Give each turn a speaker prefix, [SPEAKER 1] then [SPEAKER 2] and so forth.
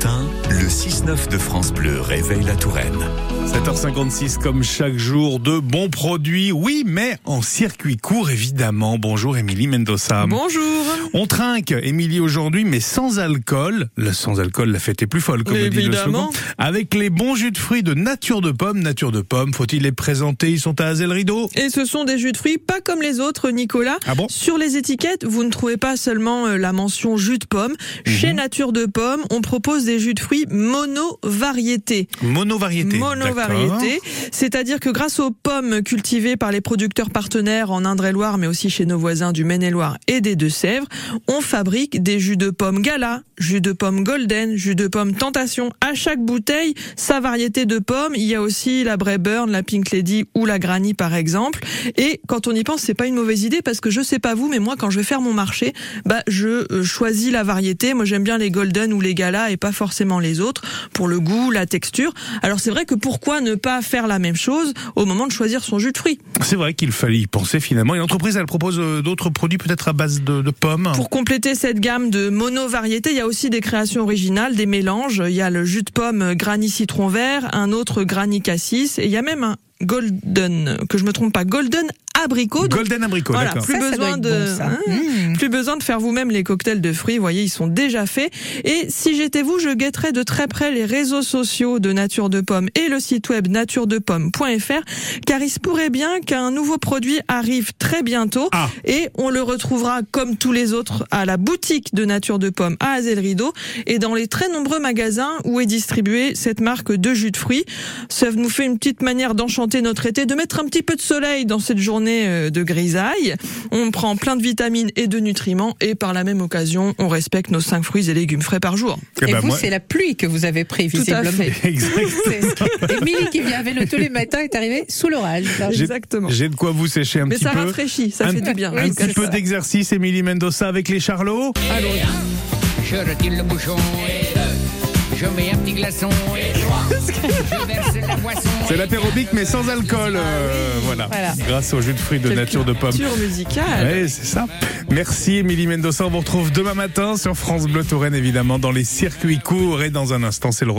[SPEAKER 1] 当 le 6-9 de France Bleu réveille la Touraine.
[SPEAKER 2] 7h56 comme chaque jour, de bons produits, oui, mais en circuit court évidemment. Bonjour Émilie Mendoza.
[SPEAKER 3] Bonjour.
[SPEAKER 2] On trinque, Émilie, aujourd'hui, mais sans alcool. Le sans alcool, la fête est plus folle, comme le dit le
[SPEAKER 3] Évidemment.
[SPEAKER 2] slogan. Avec les bons jus de fruits de Nature de Pomme. Nature de Pomme, faut-il les présenter? Ils sont à Azel Rideau.
[SPEAKER 3] Et ce sont des jus de fruits pas comme les autres, Nicolas.
[SPEAKER 2] Ah bon?
[SPEAKER 3] Sur les étiquettes, vous ne trouvez pas seulement euh, la mention jus de pomme.
[SPEAKER 2] Mhm.
[SPEAKER 3] Chez Nature de Pomme, on propose des jus de fruits mono-variétés.
[SPEAKER 2] Monovariété.
[SPEAKER 3] Monovariété, c'est-à-dire que grâce aux pommes cultivées par les producteurs partenaires en Indre-et-Loire, mais aussi chez nos voisins du Maine-et-Loire et des Deux-Sèvres, on fabrique des jus de pommes Gala, jus de pommes Golden, jus de pommes Tentation. À chaque bouteille, sa variété de pommes. Il y a aussi la Brayburn, la Pink Lady ou la Granny par exemple. Et quand on y pense, c'est pas une mauvaise idée parce que je sais pas vous, mais moi quand je vais faire mon marché, bah je euh, choisis la variété. Moi j'aime bien les Golden ou les Gala et pas forcément les autres pour le goût, la texture. Alors c'est vrai que pourquoi ne pas faire la même chose au moment de choisir son jus de fruits?
[SPEAKER 2] C'est vrai qu'il fallait y penser finalement. Et l'entreprise, elle propose euh, d'autres produits peut-être à base de, de pommes.
[SPEAKER 3] Pour compléter cette gamme de mono-variétés, il y a aussi des créations originales, des mélanges. Il y a le jus de pomme Granny citron vert, un autre Granny cassis, et il y a même un golden, que je me trompe pas, golden abricot. Donc,
[SPEAKER 2] Golden abricot,
[SPEAKER 3] voilà,
[SPEAKER 2] d'accord.
[SPEAKER 3] plus
[SPEAKER 4] Ça,
[SPEAKER 3] besoin de,
[SPEAKER 4] bon.
[SPEAKER 3] Hein,
[SPEAKER 4] Mmh.
[SPEAKER 3] plus besoin de faire vous-même les cocktails de fruits. Vous voyez, ils sont déjà faits. Et si j'étais vous, je guetterais de très près les réseaux sociaux de Nature de Pomme et le site web naturedepomme.fr, car il se pourrait bien qu'un nouveau produit arrive très bientôt.
[SPEAKER 2] Ah.
[SPEAKER 3] Et on le retrouvera comme tous les autres à la boutique de Nature de Pomme à Azel Rideau et dans les très nombreux magasins où est distribuée cette marque de jus de fruits. Ça nous fait une petite manière d'enchanter notre été, de mettre un petit peu de soleil dans cette journée euh, de grisaille. On prend plein de vitamines et de nutriments et par la même occasion, on respecte nos 5 fruits et légumes frais par jour.
[SPEAKER 2] Eh
[SPEAKER 4] Et
[SPEAKER 2] ben,
[SPEAKER 4] vous,
[SPEAKER 2] moi-
[SPEAKER 4] c'est la pluie que vous avez pris,
[SPEAKER 3] Tout
[SPEAKER 4] visiblement.
[SPEAKER 3] fait.
[SPEAKER 2] Exact.
[SPEAKER 4] C'est- Émilie qui vient à vélo tous les matins est arrivée sous l'orage.
[SPEAKER 2] J'ai-
[SPEAKER 3] Exactement.
[SPEAKER 2] J'ai de quoi vous sécher un
[SPEAKER 3] Mais
[SPEAKER 2] petit
[SPEAKER 3] ça
[SPEAKER 2] peu.
[SPEAKER 3] rafraîchit, ça
[SPEAKER 2] un,
[SPEAKER 3] fait du bien.
[SPEAKER 2] un
[SPEAKER 4] Oui,
[SPEAKER 2] petit peu
[SPEAKER 4] ça.
[SPEAKER 2] d'exercice, Émilie Mendoza avec les charlots.
[SPEAKER 5] Je retire le bouchon? Et deux. Je mets un petit glaçon et trois. Je verse.
[SPEAKER 2] C'est l'apérobic mais sans alcool. euh, voilà.
[SPEAKER 4] Voilà.
[SPEAKER 2] Grâce au jus de fruits de
[SPEAKER 3] Quelle
[SPEAKER 2] nature de pomme.
[SPEAKER 3] culture musicale.
[SPEAKER 2] Ouais, c'est ça. Merci Émilie Mendoza. On vous retrouve demain matin sur France Bleu Touraine, évidemment, dans les circuits courts. Et dans un instant, c'est le retour.